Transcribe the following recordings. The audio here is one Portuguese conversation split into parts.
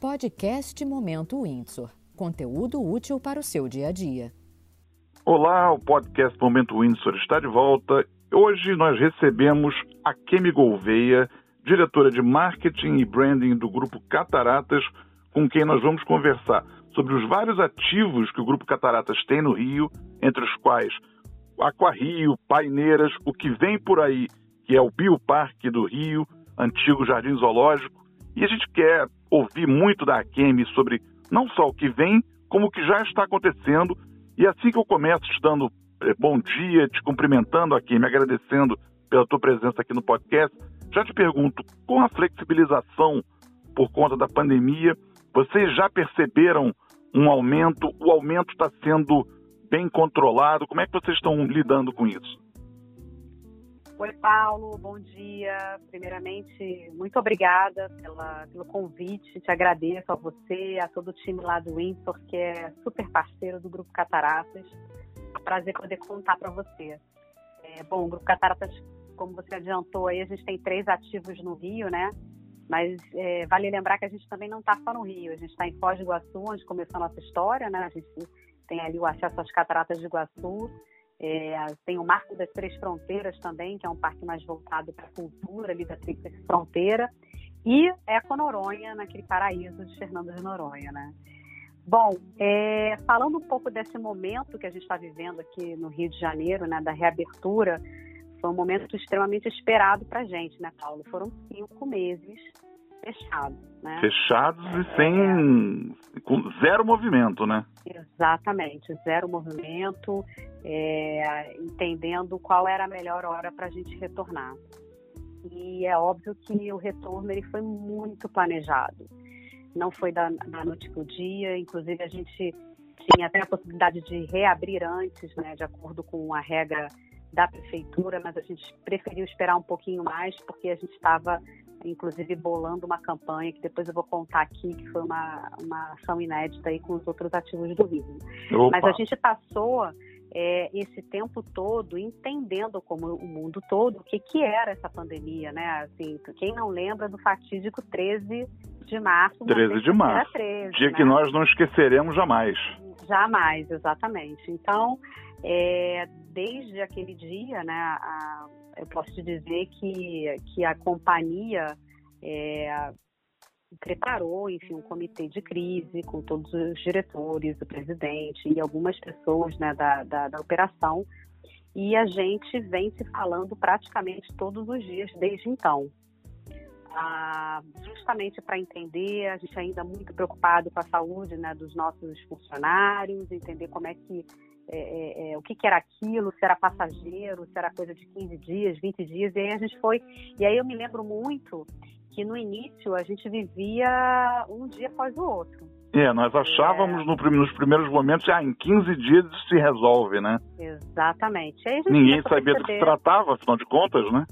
Podcast Momento Windsor. Conteúdo útil para o seu dia a dia. Olá, o podcast Momento Windsor está de volta. Hoje nós recebemos a Kemi Gouveia, diretora de marketing e branding do grupo Cataratas, com quem nós vamos conversar sobre os vários ativos que o grupo Cataratas tem no Rio, entre os quais Aquarrio, Paineiras, o que vem por aí, que é o Bioparque do Rio, antigo Jardim Zoológico, e a gente quer ouvir muito da Akemi sobre não só o que vem, como o que já está acontecendo. E assim que eu começo te dando eh, bom dia, te cumprimentando aqui, me agradecendo pela tua presença aqui no podcast, já te pergunto, com a flexibilização por conta da pandemia, vocês já perceberam um aumento? O aumento está sendo bem controlado? Como é que vocês estão lidando com isso? Oi, Paulo, bom dia. Primeiramente, muito obrigada pela, pelo convite. Te agradeço a você, a todo o time lá do Windsor, que é super parceiro do Grupo Cataratas. É um prazer poder contar para você. É, bom, o Grupo Cataratas, como você adiantou aí, a gente tem três ativos no Rio, né? Mas é, vale lembrar que a gente também não está só no Rio, a gente está em Foz do Iguaçu, onde começou a nossa história, né? A gente tem ali o acesso às cataratas de Iguaçu, é, tem o Marco das Três Fronteiras também, que é um parque mais voltado para a cultura ali da Tríplice Fronteira, e Eco Noronha, naquele paraíso de Fernando de Noronha, né? Bom, é, falando um pouco desse momento que a gente está vivendo aqui no Rio de Janeiro, né, da reabertura, foi um momento extremamente esperado para a gente, né, Paulo? Foram cinco meses fechados, né? Fechados e sem com zero movimento, né? Exatamente, zero movimento, é, entendendo qual era a melhor hora para a gente retornar. E é óbvio que o retorno ele foi muito planejado. Não foi da, da noite para o dia, inclusive a gente tinha até a possibilidade de reabrir antes, né, de acordo com a regra da prefeitura, mas a gente preferiu esperar um pouquinho mais porque a gente estava inclusive bolando uma campanha que depois eu vou contar aqui, que foi uma, uma ação inédita aí com os outros ativos do Rio. Opa. Mas a gente passou é, esse tempo todo entendendo como o mundo todo o que, que era essa pandemia, né? Assim, quem não lembra do fatídico 13 de março. 13 de março. 13, dia né? que nós não esqueceremos jamais. Jamais, exatamente. Então, é, desde aquele dia, né, a, eu posso te dizer que, que a companhia é, preparou, enfim, um comitê de crise com todos os diretores, o presidente e algumas pessoas né, da, da, da operação. E a gente vem se falando praticamente todos os dias desde então. Ah, justamente para entender, a gente ainda muito preocupado com a saúde né, dos nossos funcionários, entender como é que é, é, é, o que, que, era aquilo, se era passageiro, se era coisa de 15 dias, 20 dias, e aí a gente foi. E aí eu me lembro muito que no início a gente vivia um dia após o outro. É, nós achávamos é... no, nos primeiros momentos, ah, em 15 dias se resolve, né? Exatamente. Ninguém sabia do que se tratava, afinal de contas, né?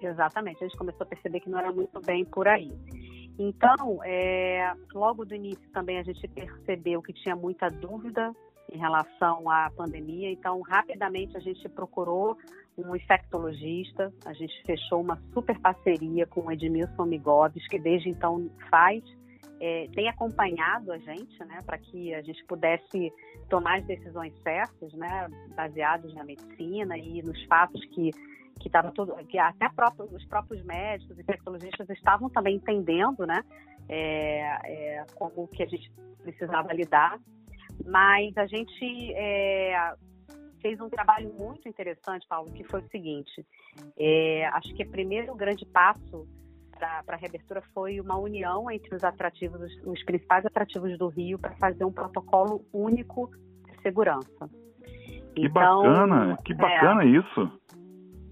Exatamente. A gente começou a perceber que não era muito bem por aí. Então, é, logo do início também a gente percebeu que tinha muita dúvida em relação à pandemia. Então, rapidamente a gente procurou um infectologista, a gente fechou uma super parceria com o Edmilson Migoves, que desde então faz, é, tem acompanhado a gente, né, para que a gente pudesse tomar as decisões certas, né, baseados na medicina e nos fatos que que estava tudo, que até próprio, os próprios médicos e infectologistas estavam também entendendo, né, é, é, como que a gente precisava lidar mas a gente é, fez um trabalho muito interessante, Paulo, que foi o seguinte: é, acho que o primeiro grande passo para a reabertura foi uma união entre os atrativos, os, os principais atrativos do Rio, para fazer um protocolo único de segurança. Que então, bacana, que bacana é, isso.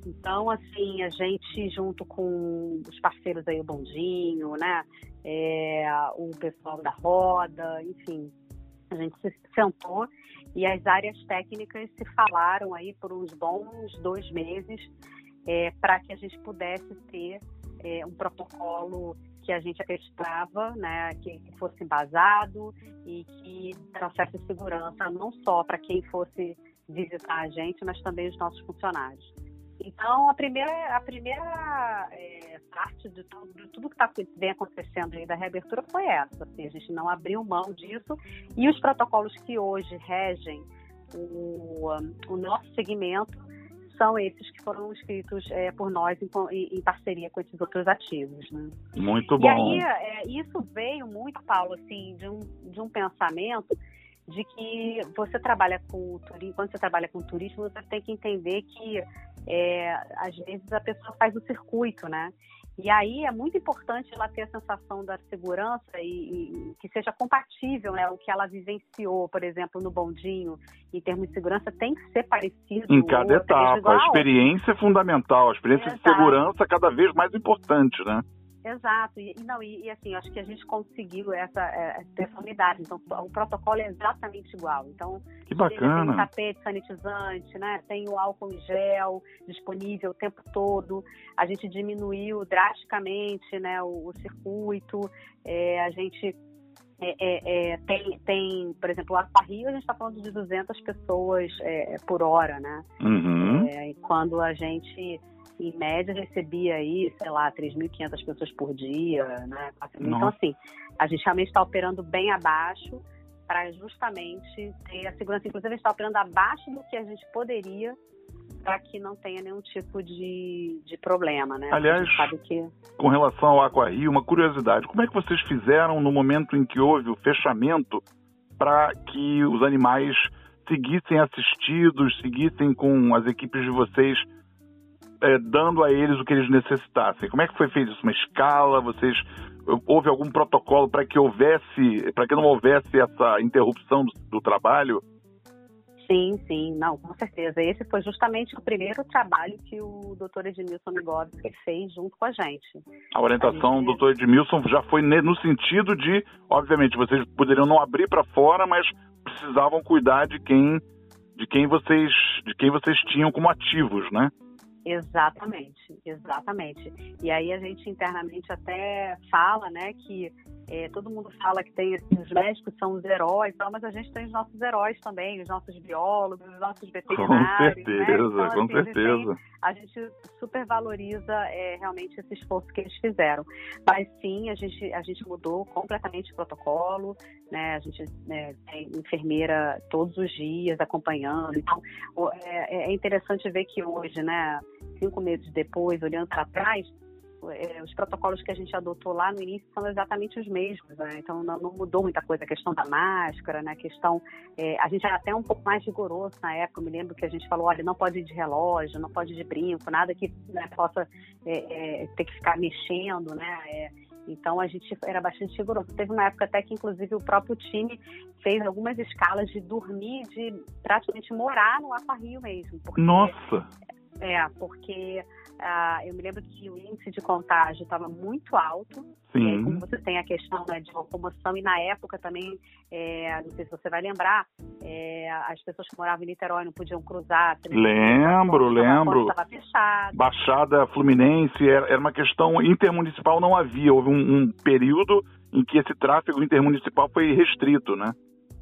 Então, assim, a gente, junto com os parceiros aí, o Bondinho, né, é, o pessoal da Roda, enfim, a gente se sentou e as áreas técnicas se falaram aí por uns bons dois meses é, para que a gente pudesse ter é, um protocolo que a gente acreditava, né, que fosse embasado e que trouxesse segurança não só para quem fosse visitar a gente, mas também os nossos funcionários. Então, a primeira, a primeira é, parte de tudo, de tudo que tá, vem acontecendo aí da reabertura foi essa. Assim, a gente não abriu mão disso. E os protocolos que hoje regem o, o nosso segmento são esses que foram escritos é, por nós em, em, parceria com esses outros ativos. Né? Muito bom. E aí, é, isso veio muito, Paulo, assim, de um, de um pensamento de que você trabalha com turismo, quando você trabalha com turismo, você tem que entender que é, às vezes a pessoa faz o circuito, né? E aí é muito importante ela ter a sensação da segurança e, e, que seja compatível, né? O que ela vivenciou, por exemplo, no bondinho, em termos de segurança, tem que ser parecido. Em cada etapa. A experiência é fundamental, a experiência Exato. de segurança é cada vez mais importante, né? Exato, e, não, e, e, assim, acho que a gente conseguiu essa, é, essa unidade, então o protocolo é exatamente igual. Então, que bacana. tem o tapete sanitizante, né? Tem o álcool em gel disponível o tempo todo. A gente diminuiu drasticamente, né, o, o circuito. É, a gente é, é, é, tem, tem, por exemplo, o Aquarrio, a gente está falando de 200 pessoas é, por hora, né? Uhum. É, quando a gente em média, recebia aí, sei lá, 3.500 pessoas por dia, né? Então, assim, a gente realmente está operando bem abaixo para justamente ter a segurança. Inclusive, a gente está operando abaixo do que a gente poderia para que não tenha nenhum tipo de, de problema, né? Aliás, que... com relação ao Aquario, uma curiosidade, como é que vocês fizeram no momento em que houve o fechamento para que os animais seguissem assistidos, seguissem com as equipes de vocês é, dando a eles o que eles necessitassem. Como é que foi feito isso? Uma escala? Vocês houve algum protocolo para que houvesse, para que não houvesse essa interrupção do, do, trabalho? Sim, sim, não, com certeza. Esse foi justamente o primeiro trabalho que o Dr. Edmilson Migovski fez junto com a gente. A orientação gente... do Dr. Edmilson já foi no sentido de, obviamente, vocês poderiam não abrir para fora, mas precisavam cuidar de quem, de quem vocês, de quem vocês tinham como ativos, né? Exatamente, exatamente. E aí a gente internamente até fala, né, que é, todo mundo fala que tem assim, os médicos são os heróis, mas a gente tem os nossos heróis também, os nossos biólogos, os nossos veterinários. Com certeza, né? então, com assim, certeza. A gente, a gente super valoriza é, realmente esse esforço que eles fizeram. Mas sim, a gente, a gente mudou completamente o protocolo, né? A gente né, tem enfermeira todos os dias acompanhando. Então, é, é interessante ver que hoje, né, cinco meses depois, olhando para trás, é, os protocolos que a gente adotou lá no início são exatamente os mesmos, né? Então não, não, mudou muita coisa, a questão da máscara, né? A questão, é, a gente era até um pouco mais rigoroso na época, eu me lembro que a gente falou, olha, não pode ir de relógio, não pode ir de brinco, nada que né, possa é, é ter que ficar mexendo, né? Então a gente era bastante rigoroso. Teve uma época até que, inclusive, o próprio time fez algumas escalas de dormir, de praticamente morar no Aquarrio mesmo. Porque, Nossa! É, porque ah, eu me lembro que o índice de contágio estava muito alto. Sim. E aí, como você tem a questão né, de locomoção, e na época também, é, não sei se você vai lembrar, é, as pessoas que moravam em Niterói não podiam cruzar. Lembro, lembro. Baixada Fluminense, era, era, uma questão intermunicipal, não havia. Houve um, um período em que esse tráfego intermunicipal foi restrito, né?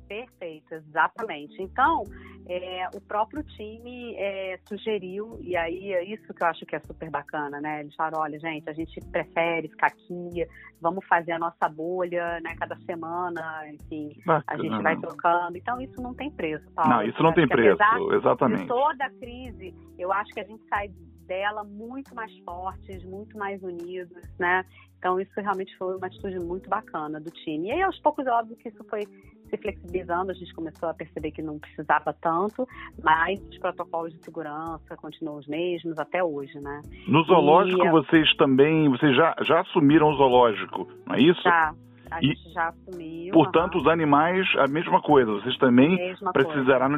Perfeito, exatamente. Então, é, o próprio time é, sugeriu, e aí é isso que eu acho que é super bacana, né? Eles falaram, olha, gente, a gente prefere ficar aqui, vamos fazer a nossa bolha, né, cada semana, enfim, bacana. a gente vai trocando. Então, isso não tem preço, Paulo. Não, isso não tem preço, exatamente. De toda a crise, eu acho que a gente sai dela muito mais fortes, muito mais unidos, né? Então, isso realmente foi uma atitude muito bacana do time. E aí, aos poucos, é óbvio que isso foi se flexibilizando, a gente começou a perceber que não precisava tanto, mas os protocolos de segurança continuam os mesmos até hoje, né? No zoológico e, vocês também, vocês já, já assumiram o zoológico, não é isso? Já. A e, gente já assumiu. Portanto, os animais, a mesma coisa. Vocês também precisaram,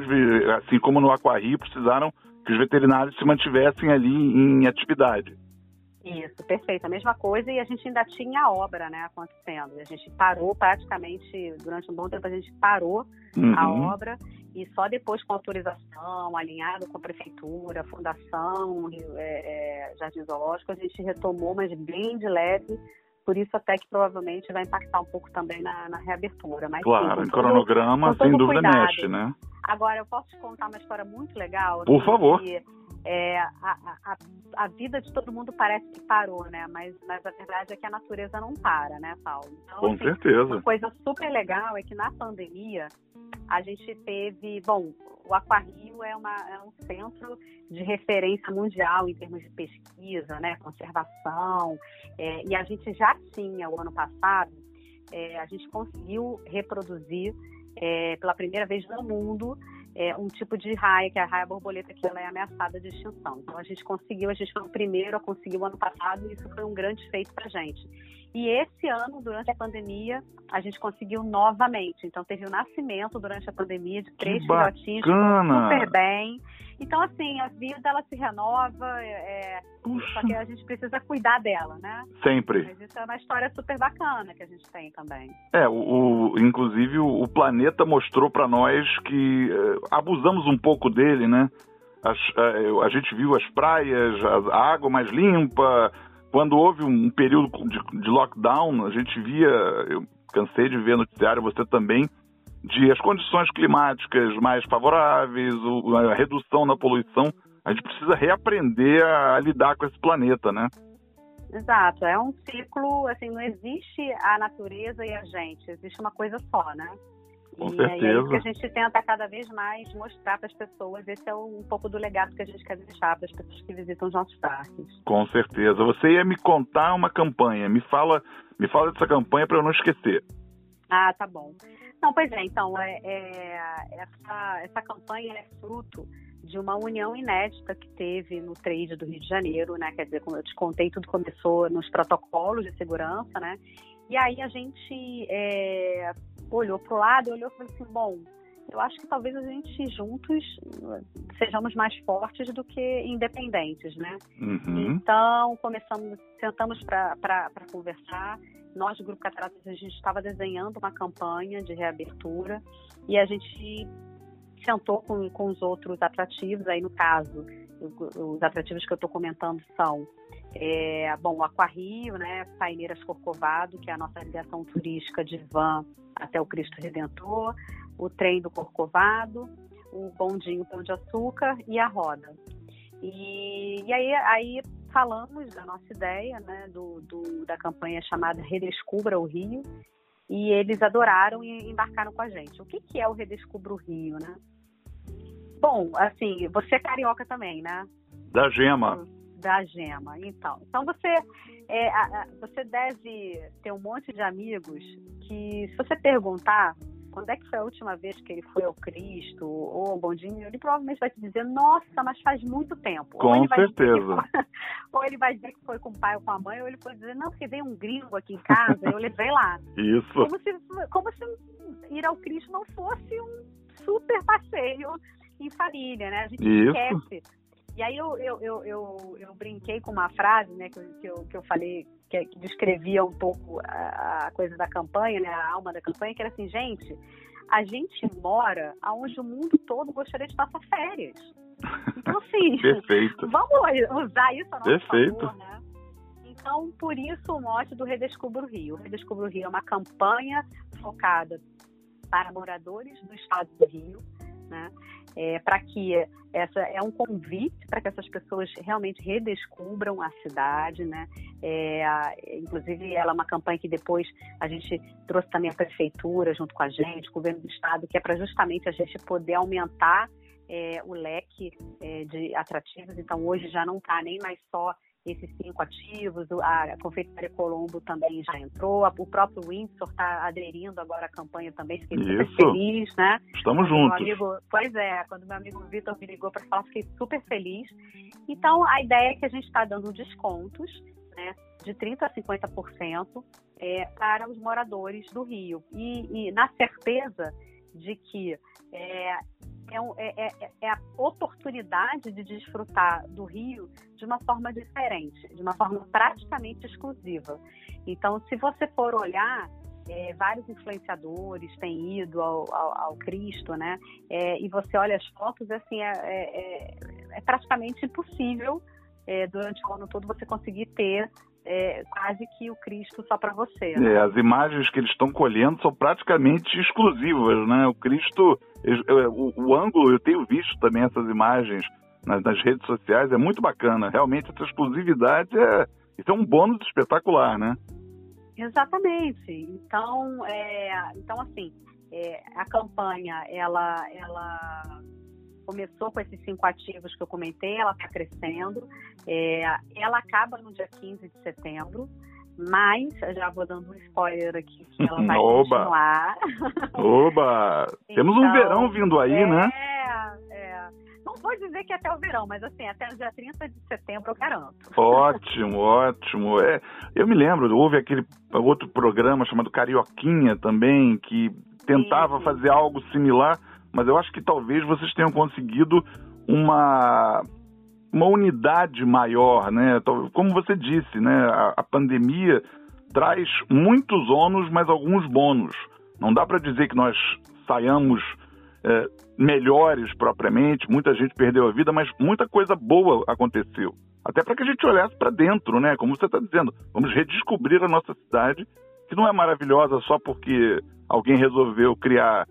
assim como no Aquarrio, precisaram que os veterinários se mantivessem ali em atividade. Isso, perfeito. A mesma coisa e a gente ainda tinha a obra, né, acontecendo. A gente parou praticamente, durante um bom tempo a gente parou uhum. a obra e só depois com autorização, alinhado com a prefeitura, fundação, é, é, Jardim Zoológico, a gente retomou, mas bem de leve, por isso até que provavelmente vai impactar um pouco também na, na reabertura. Mas, claro, sim, em cronograma, sem dúvida, cuidado. mexe, né? Agora, eu posso te contar uma história muito legal. Por assim, favor. Que, é, a, a, a, vida de todo mundo parece que parou, né? Mas, mas a verdade é que a natureza não para, né, Paulo? Então, Com assim, certeza. Uma coisa super legal é que na pandemia a gente teve, bom, o Aquarrio é, uma, é um centro de referência mundial em termos de pesquisa, né, conservação, é, e a gente já tinha o ano passado, é, a gente conseguiu reproduzir é, pela primeira vez no mundo é, um tipo de raia, que é a raia borboleta, que ela é ameaçada de extinção. Então a gente conseguiu, a gente foi o primeiro a conseguir o ano passado e isso foi um grande feito para a gente. E esse ano, durante a pandemia, a gente conseguiu novamente. Então, teve o nascimento durante a pandemia de três filhotinhos super bem. Então, assim, a vida ela se renova, é, é só que a gente precisa cuidar dela, né? Sempre. Mas isso é uma história super bacana que a gente tem também. É, o, o inclusive o, o, planeta mostrou para nós que é, abusamos um pouco dele, né? As, a, é, a gente viu as praias, a, a água mais limpa, quando houve um período de, de, lockdown, a gente via, eu cansei de ver no noticiário, você também, de as condições climáticas mais favoráveis, a redução na poluição. A gente precisa reaprender a, a lidar com esse planeta, né? Exato, é um ciclo, assim, não existe a natureza e a gente, existe uma coisa só, né? Com e certeza. é isso que a gente tenta cada vez mais mostrar para as pessoas. Esse é um pouco do legado que a gente quer deixar para as pessoas que visitam os nossos parques. Com certeza. Você ia me contar uma campanha. Me fala, me fala dessa campanha para eu não esquecer. Ah, tá bom. Não, pois é. Então, é, é, essa, essa campanha é fruto de uma união inédita que teve no trade do Rio de Janeiro, né? Quer dizer, como eu te contei, tudo começou nos protocolos de segurança, né? E aí a gente é, olhou para o lado, olhou e falou assim, bom, eu acho que talvez a gente juntos sejamos mais fortes do que independentes, né? Uhum. Então, começamos, sentamos para conversar. Nós, do Grupo Cataratas, a gente estava desenhando uma campanha de reabertura e a gente sentou com, com os outros atrativos. Aí, no caso, os atrativos que eu estou comentando são é, bom, Aquarrio, né, Paineiras Corcovado, que é a nossa ligação turística de van até o Cristo Redentor, o trem do Corcovado, o bondinho Pão de Açúcar e a roda. E, e aí, aí falamos da nossa ideia, né, do, do, da campanha chamada Redescubra o Rio, e eles adoraram e embarcaram com a gente. O que, que é o Redescubra o Rio, né? Bom, assim, você é carioca também, né? Da Gema da gema. Então, então você, é, a, a, você deve ter um monte de amigos que, se você perguntar quando é que foi a última vez que ele foi ao Cristo ou ao Bondinho, ele provavelmente vai te dizer, nossa, mas faz muito tempo. Com ou certeza. Foi, ou ele vai dizer que foi com o pai ou com a mãe, ou ele pode dizer, não, porque veio um gringo aqui em casa, eu levei lá. Isso. Como se, como se ir ao Cristo não fosse um super passeio em família, né? A gente Isso. esquece e aí eu, eu, eu, eu, eu brinquei com uma frase, né, que, que, eu, que eu falei, que, que descrevia um pouco a, a, coisa da campanha, né, a alma da campanha, que era assim, gente, a gente mora aonde o mundo todo gostaria de passar férias. Então, assim, Perfeito. vamos usar isso a nosso Perfeito. favor, né? Então, por isso o mote do Redescubra o Rio. O Redescubra o Rio é uma campanha focada para moradores do estado do Rio, né? É, para que essa é um convite para que essas pessoas realmente redescubram a cidade, né? É, inclusive, ela é uma campanha que depois a gente trouxe também a prefeitura junto com a gente, o governo do estado, que é para justamente a gente poder aumentar é, o leque é, de atrativos. Então, hoje já não está nem mais só esses cinco ativos, a Confeitaria Colombo também já entrou, o próprio Windsor está aderindo agora à campanha também, fiquei super feliz, né? Estamos quando juntos. Amigo, pois é, quando meu amigo Vitor me ligou para falar, fiquei super feliz. Então, a ideia é que a gente está dando descontos, né, de 30% a 50% é, para os moradores do Rio. E, e na certeza de que é, é, um, é, é, é, a oportunidade de desfrutar do Rio de uma forma diferente, de uma forma praticamente exclusiva. Então, se você for olhar, é, vários influenciadores têm ido ao, ao, ao Cristo, né? É, e você olha as fotos, assim, é, é, é praticamente impossível durante o ano todo você conseguir ter é, quase que o Cristo só para você. Né? É, as imagens que eles estão colhendo são praticamente exclusivas, né? O Cristo, o, o, ângulo, eu tenho visto também essas imagens nas, nas, redes sociais, é muito bacana. Realmente essa exclusividade é, isso é um bônus espetacular, né? Exatamente. Então, é, então assim, é, a campanha, ela, ela começou com esses cinco ativos que eu comentei, ela está crescendo. É, ela acaba no dia 15 de setembro, mas já vou dando um spoiler aqui que ela vai Oba. continuar. Oba! então, Temos um verão vindo aí, é, né? É, não vou dizer que até o verão, mas assim, até o dia 30 de setembro eu garanto. Ótimo, ótimo. É, eu me lembro, houve aquele outro programa chamado Carioquinha também, que tentava sim, sim. fazer algo similar, mas eu acho que talvez vocês tenham conseguido uma uma unidade maior, né? Como você disse, né? A, a pandemia traz muitos ônus, mas alguns bônus. Não dá para dizer que nós saiamos é, melhores propriamente, muita gente perdeu a vida, mas muita coisa boa aconteceu. Até para que a gente olhasse para dentro, né? Como você está dizendo, vamos redescobrir a nossa cidade, que não é maravilhosa só porque alguém resolveu criar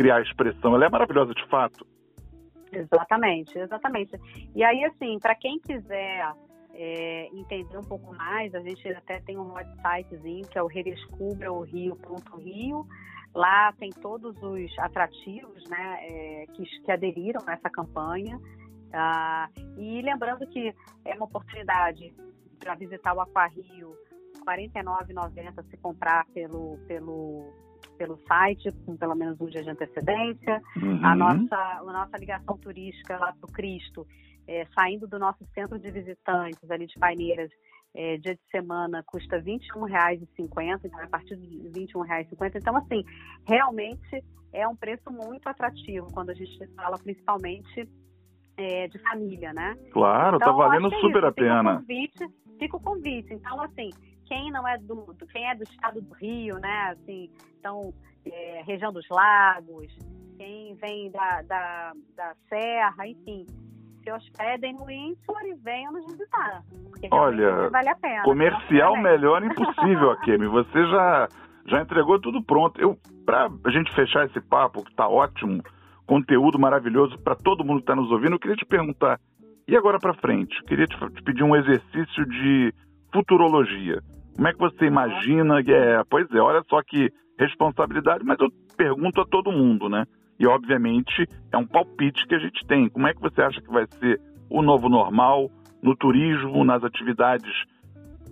criar expressão. Ela é maravilhosa de fato. Exatamente, exatamente. E aí, assim, para quem quiser é, entender um pouco mais, a gente até tem um websitezinho que é o redescubra-o-rio.rio. Lá tem todos os atrativos né, é, que, que aderiram a essa campanha. Ah, e lembrando que é uma oportunidade para visitar o Aquarrio, R$ 49,90 se comprar pelo, pelo pelo site, com pelo menos um dia de antecedência. Uhum. A, nossa, a nossa ligação turística lá para o Cristo, é, saindo do nosso centro de visitantes ali de Paineiras, é, dia de semana custa R$ 21,50, então é a partir de R$ 21,50. Então, assim, realmente é um preço muito atrativo quando a gente fala principalmente é, de família, né? Claro, tá então, tá valendo é super isso. a pena. Fica o convite, fica o convite. Então, assim, quem não é do, quem é do estado do Rio, né? Assim, então, é, região dos lagos, quem vem da, da, da Serra, enfim, se hospedem no Windsor e venham nos visitar. Olha, vale a pena. Comercial melhor impossível, Akemi. Você já, já entregou tudo pronto. Eu, pra a gente fechar esse papo, que tá ótimo, conteúdo maravilhoso para todo mundo que está nos ouvindo, eu queria te perguntar, e agora para frente? Queria te, te pedir um exercício de futurologia. Como é que você imagina é? Pois é, olha só que responsabilidade, mas eu pergunto a todo mundo, né? E obviamente é um palpite que a gente tem. Como é que você acha que vai ser o novo normal no turismo, nas atividades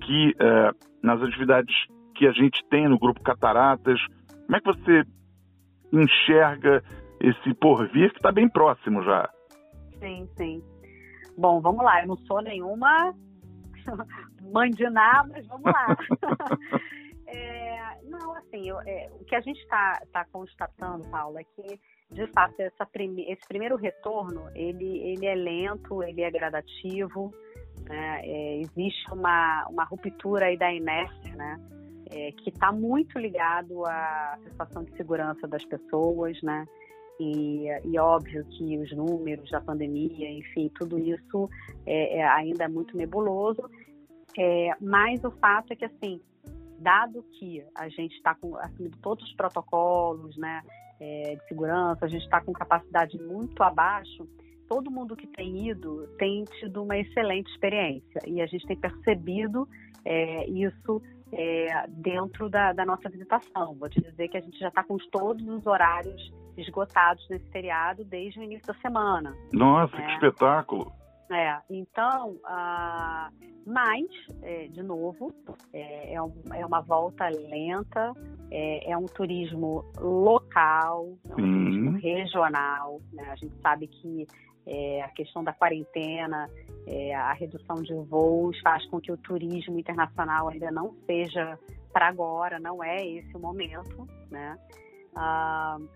que é, nas atividades que a gente tem no grupo Cataratas? Como é que você enxerga esse porvir que está bem próximo já? Sim, sim. Bom, vamos lá. Eu não sou nenhuma mãe de mas vamos lá. é, não, assim, eu, é, o que a gente está tá constatando, Paula, é que, de fato, esse primeiro retorno, ele, ele é lento, ele é gradativo, né? é, existe uma, uma ruptura aí da inércia, né? É, que está muito ligado à sensação de segurança das pessoas, né? E, e, óbvio que os números da pandemia, enfim, tudo isso é, é ainda é muito nebuloso. É, mas o fato é que, assim, dado que a gente está assumindo todos os protocolos né, é, de segurança, a gente está com capacidade muito abaixo, todo mundo que tem ido tem tido uma excelente experiência e a gente tem percebido é, isso é, dentro da, da, nossa visitação. Vou te dizer que a gente já está com todos os horários esgotados nesse feriado desde o início da semana. Nossa, que né? espetáculo! É, então, uh, mas, é, de novo, é, é, um, é, uma volta lenta, é, é um turismo local, é um turismo regional. Né? A gente sabe que é, a questão da quarentena, a redução de voos faz com que o turismo internacional ainda não seja para agora, não é esse o momento, né? Uh,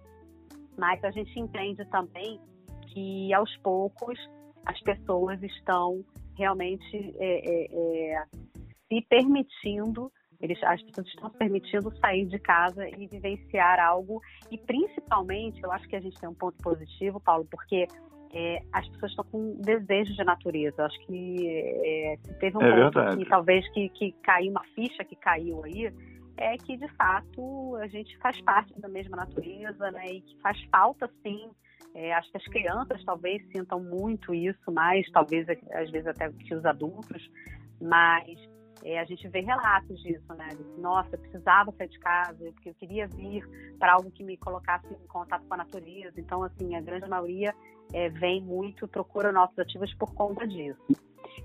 mas a gente entende também que aos poucos as pessoas estão realmente é, é, é, se permitindo, eles, as pessoas estão se permitindo sair de casa e vivenciar algo. E principalmente, eu acho que a gente tem um ponto positivo, Paulo, porque é, as pessoas estão com desejo de natureza. Acho que é, teve um é ponto que talvez que, que caiu, uma ficha que caiu aí, é que de fato a gente faz parte da mesma natureza, né? E que faz falta sim. É, acho que as crianças talvez sintam muito isso, mais talvez às vezes até que os adultos, mas é, a gente vê relatos disso, né? Nossa, eu precisava sair de casa, porque eu queria vir para algo que me colocasse em contato com a natureza. Então, assim, a grande maioria é, vem muito, procura nossos ativos por conta disso.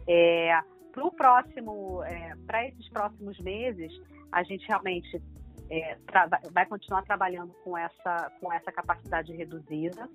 É, para próximo, é, para esses próximos meses, a gente realmente é, vai continuar trabalhando com essa, com essa capacidade reduzida.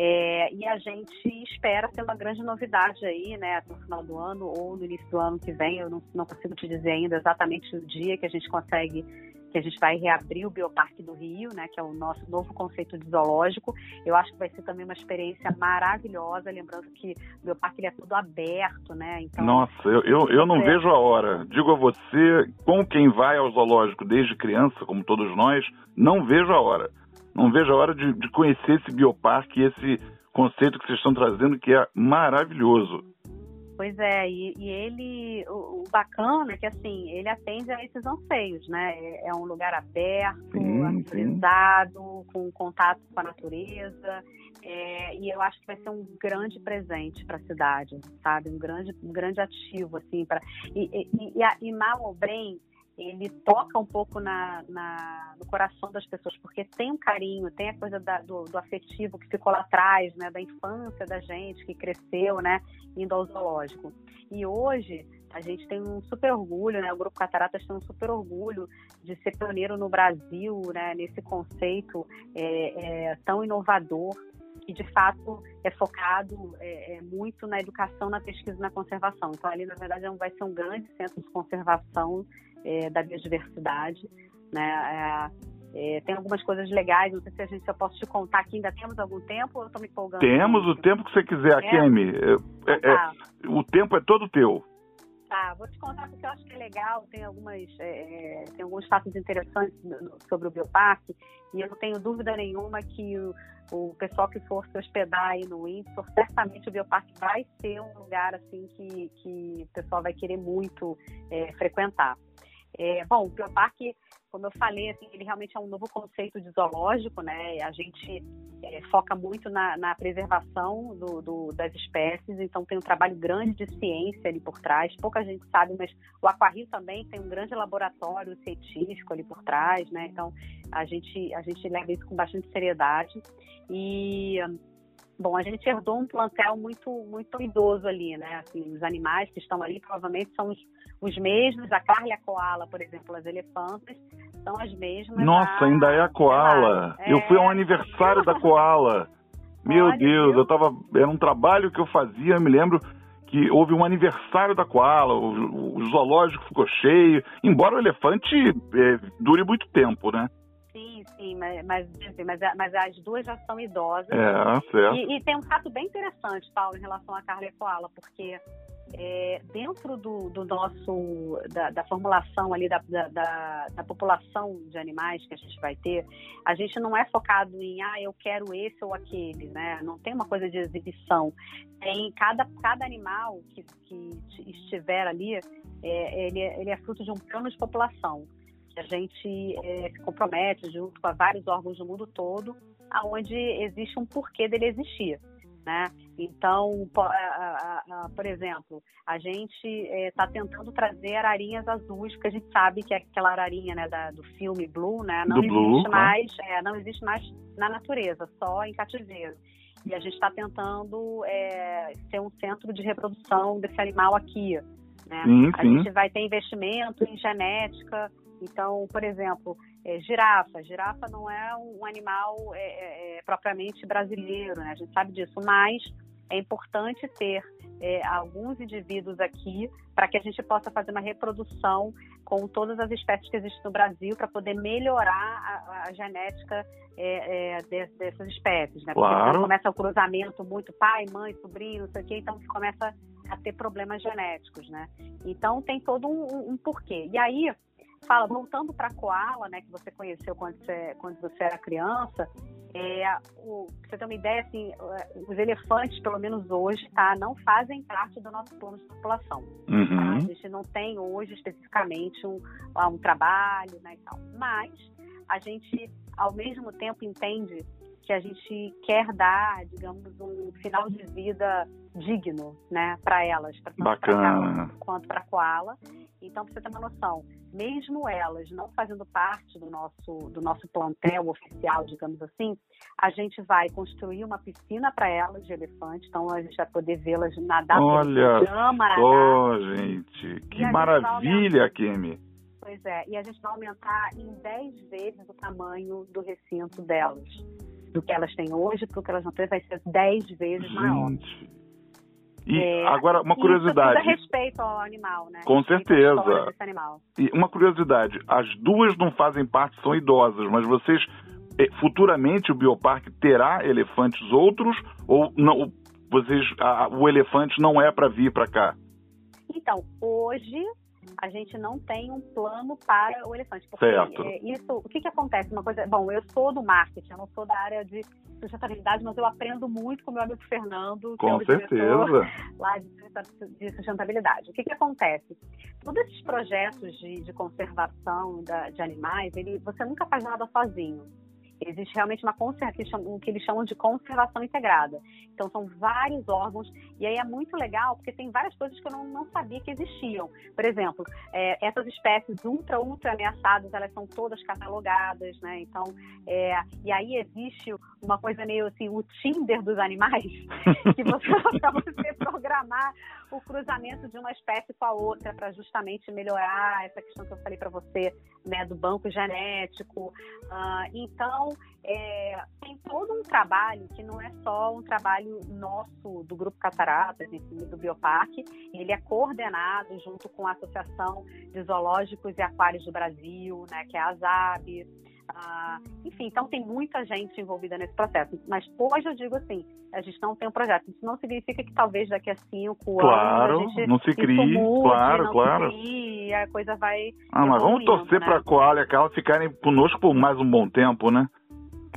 É, e a gente espera ter uma grande novidade aí, né, no final do ano ou no início do ano que vem. Eu não, não consigo te dizer ainda exatamente o dia que a gente consegue que a gente vai reabrir o Bioparque do Rio, né, que é o nosso novo conceito de zoológico. Eu acho que vai ser também uma experiência maravilhosa, lembrando que o Bioparque ele é tudo aberto, né? Então, Nossa, eu, eu, eu não é... vejo a hora. Digo a você, com quem vai ao zoológico desde criança, como todos nós, não vejo a hora. Não vejo a hora de, de conhecer esse Bioparque, esse conceito que vocês estão trazendo, que é maravilhoso. Pois é, e, e ele, o, o, bacana é que assim, ele atende a esses anseios, né? É, é um lugar aberto, arborizado, com contato com a natureza. É, e eu acho que vai ser um grande presente para a cidade, sabe? Um grande, um grande ativo, assim, para e, e, e, a, e mal ou bem, ele toca um pouco na, na, no coração das pessoas, porque tem um carinho, tem a coisa da, do, do, afetivo que ficou lá atrás, né, da infância da gente que cresceu, né, indo ao zoológico. E hoje a gente tem um super orgulho, né, o Grupo Cataratas tem um super orgulho de ser pioneiro no Brasil, né, nesse conceito é, é, tão inovador que de fato é focado é, é, muito na educação, na pesquisa e na conservação. Então ali na verdade é vai ser um grande centro de conservação é, da biodiversidade. Né? É, é, tem algumas coisas legais, não sei se a gente se eu posso te contar aqui, ainda temos algum tempo ou eu estou me empolgando? Temos o tempo que você quiser, é? Kemi. É, é, tá. o tempo é todo teu. Tá, vou te contar porque eu acho que é legal, tem algumas é, tem alguns fatos interessantes sobre o Bioparque e eu não tenho dúvida nenhuma que o, o pessoal que for se hospedar aí no Windsor, certamente o Bioparque vai ser um lugar assim que, que o pessoal vai querer muito é, frequentar. É, bom, o Bioparque, como eu falei, assim, ele realmente é um novo conceito de zoológico, né? A gente é, foca muito na, na preservação do, do, das espécies, então tem um trabalho grande de ciência ali por trás. Pouca gente sabe, mas o Aquarrio também tem um grande laboratório científico ali por trás, né? Então a gente, a gente leva isso com bastante seriedade. E Bom, a gente herdou um plantel muito muito idoso ali, né? Assim, os animais que estão ali provavelmente são os, os mesmos. A Carla e a Koala, por exemplo, as elefantes, são as mesmas. Nossa, ainda é a Koala. É, eu fui ao aniversário da Koala. Meu Olha, Deus, eu tava. Era um trabalho que eu fazia, eu me lembro que houve um aniversário da Koala, o, o zoológico ficou cheio, embora o elefante é, dure muito tempo, né? Sim, mas, mas, mas, mas, as duas já são idosas. É, certo. E, e, tem um fato bem interessante, Paulo, em relação a Carla e Koala, porque é, dentro do, do nosso, da, da, formulação ali da, da, da, população de animais que a gente vai ter, a gente não é focado em, ah, eu quero esse ou aquele, né? Não tem uma coisa de exibição. Tem cada, cada animal que, que estiver ali, é, ele, é, ele é fruto de um plano de população a gente é, se compromete junto com vários órgãos do mundo todo, aonde existe um porquê dele existir. Né? Então, por, por exemplo, a gente está é, tentando trazer ararinhas azuis, porque a gente sabe que é aquela ararinha né, da, do filme Blue, né, não do existe Blue, mais, é, não existe mais na natureza, só em cativeiro. E a gente está tentando é, ser um centro de reprodução desse animal aqui. Né? Sim, a gente vai ter investimento em genética então, por exemplo, é, girafa. Girafa não é um animal é, é, é, propriamente brasileiro, né? A gente sabe disso, mas é importante ter é, alguns indivíduos aqui para que a gente possa fazer uma reprodução com todas as espécies que existem no Brasil para poder melhorar a, a genética é, dessas espécies, né? Porque claro. começa o cruzamento muito pai, mãe, sobrinho, não sei o quê, então começa a ter problemas genéticos, né? Então tem todo um, um porquê. E aí fala, voltando para a koala, né, que você conheceu quando você, quando você era criança, É, o, você ter uma ideia, assim, os elefantes, pelo menos hoje, tá, não fazem parte do nosso plano de população. Uhum. Tá? A gente não tem hoje especificamente um, um trabalho né, e tal. Mas a gente, ao mesmo tempo, entende que a gente quer dar, digamos, um final de vida digno, né, para elas, tanto Bacana. quanto para a koala. Então, para você ter uma noção, mesmo elas não fazendo parte do nosso do nosso plantel oficial, digamos assim, a gente vai construir uma piscina para elas de elefante, então a gente vai poder vê-las nadar. Olha chama, só, gente, que maravilha, Kemi. Pois é, e a gente vai aumentar em 10 vezes o tamanho do recinto delas do que elas têm hoje para o que elas vão ter vai ser 10 vezes Gente. maior. E É, agora, uma Isso curiosidade. tudo é respeito ao animal, né? Com certeza. E uma curiosidade, as duas não fazem parte, são idosas, mas vocês eh, futuramente o bioparque terá elefantes outros ou não? Vocês, a- o elefante não é para vir para cá? Então, hoje a gente não tem um plano para o elefante. Porque Certo. é, isso, o que, que acontece? Uma coisa, bom, eu sou do marketing, eu não sou da área de sustentabilidade, mas eu aprendo muito com meu amigo Fernando, que é Com o diretor certeza. lá de, de sustentabilidade. O que, que acontece? Todos esses projetos de, de conservação da- de animais, ele, você nunca faz nada sozinho. Existe realmente uma conserva, que chamam- o que eles chamam de conservação integrada. Então, são vários órgãos, e aí é muito legal, porque tem várias coisas que eu não, não sabia que existiam. Por exemplo, é, essas espécies ultra, ultra ameaçadas, elas são todas catalogadas, né? Então, é, e aí existe uma coisa meio assim, o Tinder dos animais, que você, pra você programar o cruzamento de uma espécie com a outra para justamente melhorar essa questão que eu falei para você, né, do banco genético. Ah, então, é, tem todo um trabalho que não é só um trabalho nosso do Grupo Enfim, do Bioparque, ele é coordenado junto com a Associação de Zoológicos e Aquários do Brasil, né, que é a ASAB. Ah, enfim, então tem muita gente envolvida nesse processo. Mas hoje eu digo assim, a gente não tem um projeto. Isso não significa que talvez daqui a cinco Claro, anos a gente não se crie, mude, claro, não claro. Se crie, a coisa vai Ah, mas vamos torcer né? para a Koala e a Carla ficarem conosco por mais um bom tempo, né?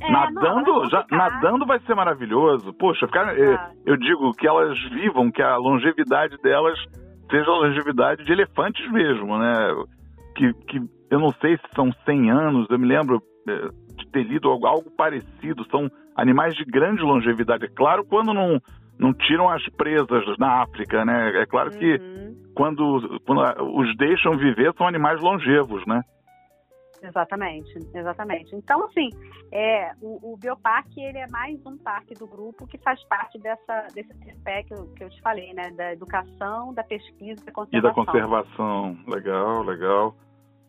É, não, nadando, vão já, ficar. nadando vai ser maravilhoso. Poxa, ficar, Ah. eu digo que elas vivam, que a longevidade delas seja a longevidade de elefantes mesmo, né? Que, que eu não sei se são 100 anos, eu me lembro eh, de ter lido algo, algo parecido. São animais de grande longevidade. É claro, quando não, não tiram as presas na África, né? É claro que Uhum. quando, quando a- os deixam viver, são animais longevos, né? Exatamente, exatamente. Então, assim, é, o, o Bioparque ele é mais um parque do grupo que faz parte dessa, desse tripé que eu, que eu te falei, né? Da educação, da pesquisa e da E conservação. da conservação. Legal, legal.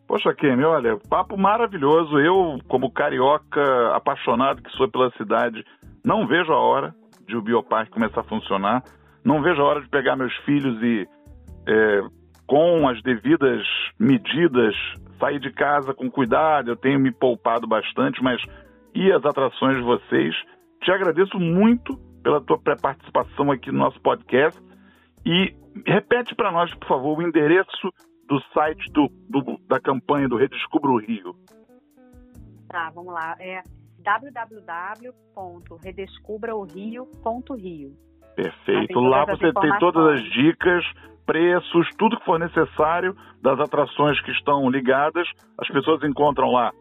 Poxa, Kemi, olha, papo maravilhoso. Eu, como carioca apaixonado que sou pela cidade, não vejo a hora de o Bioparque começar a funcionar. Não vejo a hora de pegar meus filhos e, é, com as devidas medidas, sair de casa com cuidado. Eu tenho me poupado bastante, mas e as atrações de vocês? Te agradeço muito pela tua participação aqui no nosso podcast. E repete para nós, por favor, o endereço do site do, do- da campanha do Redescubra o Rio. Tá, vamos lá. É www.redescubraorio.rio. Perfeito. Lá você tem todas as dicas, preços, tudo que for necessário das atrações que estão ligadas. As pessoas encontram lá.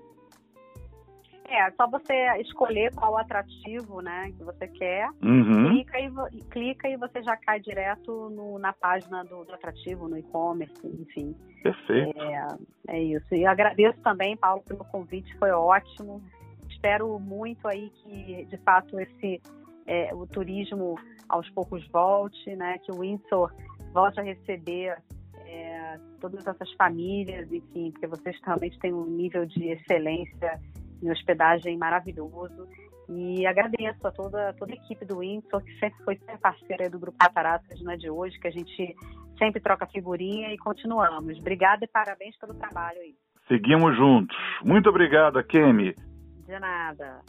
É, só você escolher qual atrativo, né, que você quer. Uhum. Clica e, clica e você já cai direto no- na página do, do atrativo, no e-commerce, enfim. Perfeito. É, é isso. E agradeço também, Paulo, pelo convite, foi ótimo. Espero muito aí que, de fato, esse é, o turismo aos poucos volte, né? Que o Windsor volte a receber é, todas essas famílias, enfim, porque vocês realmente têm um nível de excelência em hospedagem maravilhoso. E agradeço a toda, toda a equipe do Windsor, que sempre foi parceira do Grupo Cataratas, não é de hoje, que a gente sempre troca figurinha e continuamos. Obrigada e parabéns pelo trabalho aí. Seguimos juntos. Muito obrigado, Kemi. De nada.